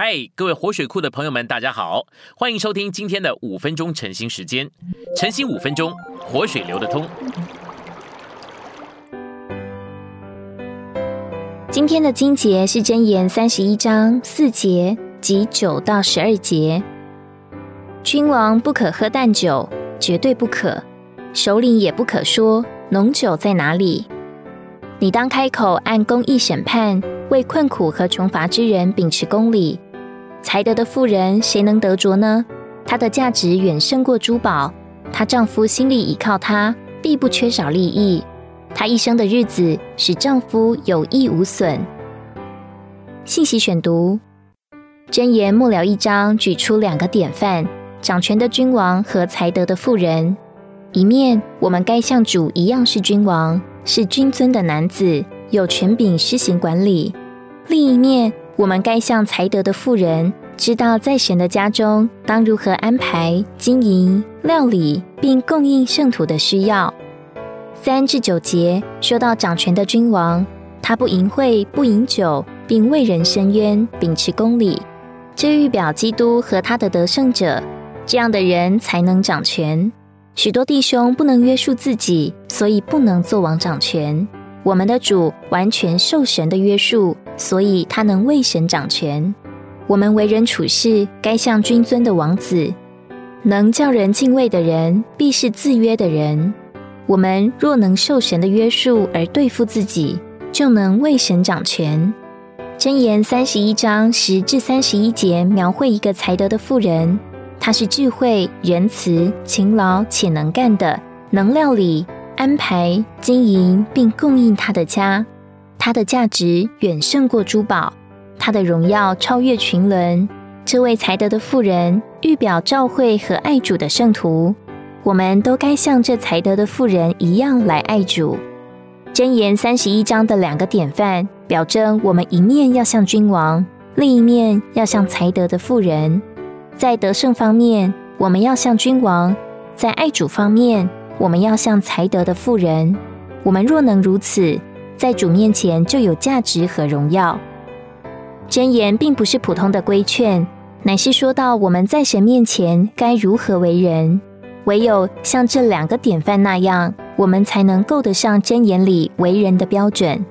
嗨，各位活水库的朋友们，大家好，欢迎收听今天的五分钟晨兴时间。晨兴五分钟，活水流得通。今天的经节是箴言三十一章四节及九到十二节。君王不可喝淡酒，绝对不可；首领也不可说浓酒在哪里。你当开口按公义审判，为困苦和穷乏之人秉持公理。才德的妇人，谁能得着呢？她的价值远胜过珠宝。她丈夫心里倚靠她，必不缺少利益。她一生的日子，使丈夫有益无损。信息选读：箴言末了一章，举出两个典范：掌权的君王和才德的妇人。一面，我们该像主一样是君王，是君尊的男子，有权柄施行管理；另一面，我们该像才德的富人，知道在神的家中当如何安排、经营、料理，并供应圣徒的需要。三至九节说到掌权的君王，他不淫秽、不饮酒，并为人伸冤，秉持公理。这预表基督和他的得胜者，这样的人才能掌权。许多弟兄不能约束自己，所以不能做王掌权。我们的主完全受神的约束。所以他能为神掌权。我们为人处事，该像君尊的王子，能叫人敬畏的人，必是自约的人。我们若能受神的约束而对付自己，就能为神掌权。箴言三十一章十至三十一节描绘一个才德的妇人，她是智慧、仁慈、勤劳且能干的，能料理、安排、经营并供应她的家。它的价值远胜过珠宝，它的荣耀超越群伦。这位才德的妇人，预表召会和爱主的圣徒。我们都该像这才德的妇人一样来爱主。箴言三十一章的两个典范，表征我们一面要像君王，另一面要像才德的妇人。在得胜方面，我们要像君王；在爱主方面，我们要像才德的妇人。我们若能如此，在主面前就有价值和荣耀。箴言并不是普通的规劝，乃是说到我们在神面前该如何为人。唯有像这两个典范那样，我们才能够得上箴言里为人的标准。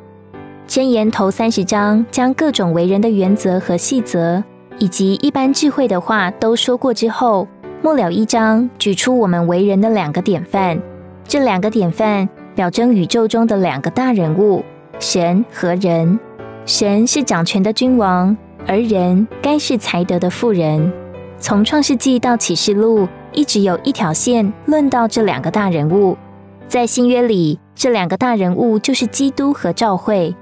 箴言头三十章将各种为人的原则和细则，以及一般智慧的话都说过之后，末了一章举出我们为人的两个典范。这两个典范。表征宇宙中的两个大人物，神和人。神是掌权的君王，而人该是才德的妇人。从创世纪到启示录，一直有一条线论到这两个大人物。在新约里，这两个大人物就是基督和教会。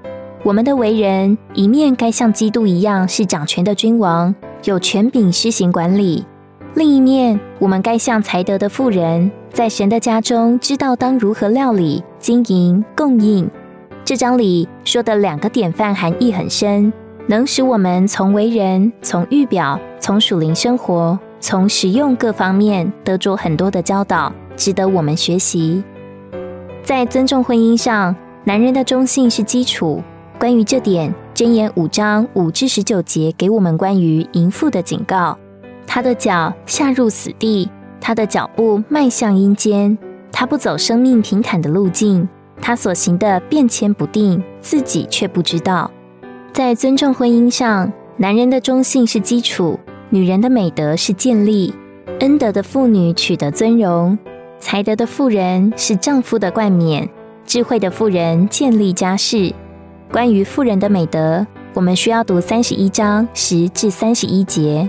我们的为人，一面该像基督一样是掌权的君王，有权柄施行管理；另一面，我们该像才德的富人。在神的家中，知道当如何料理、经营、供应。这章里说的两个典范含义很深，能使我们从为人、从预表、从属灵生活、从实用各方面得着很多的教导，值得我们学习。在尊重婚姻上，男人的忠信是基础。关于这点，箴言五章五至十九节给我们关于淫妇的警告：他的脚下入死地。他的脚步迈向阴间，他不走生命平坦的路径，他所行的变迁不定，自己却不知道。在尊重婚姻上，男人的忠信是基础，女人的美德是建立。恩德的妇女取得尊荣，才德的妇人是丈夫的冠冕，智慧的妇人建立家室。关于妇人的美德，我们需要读三十一章十至三十一节。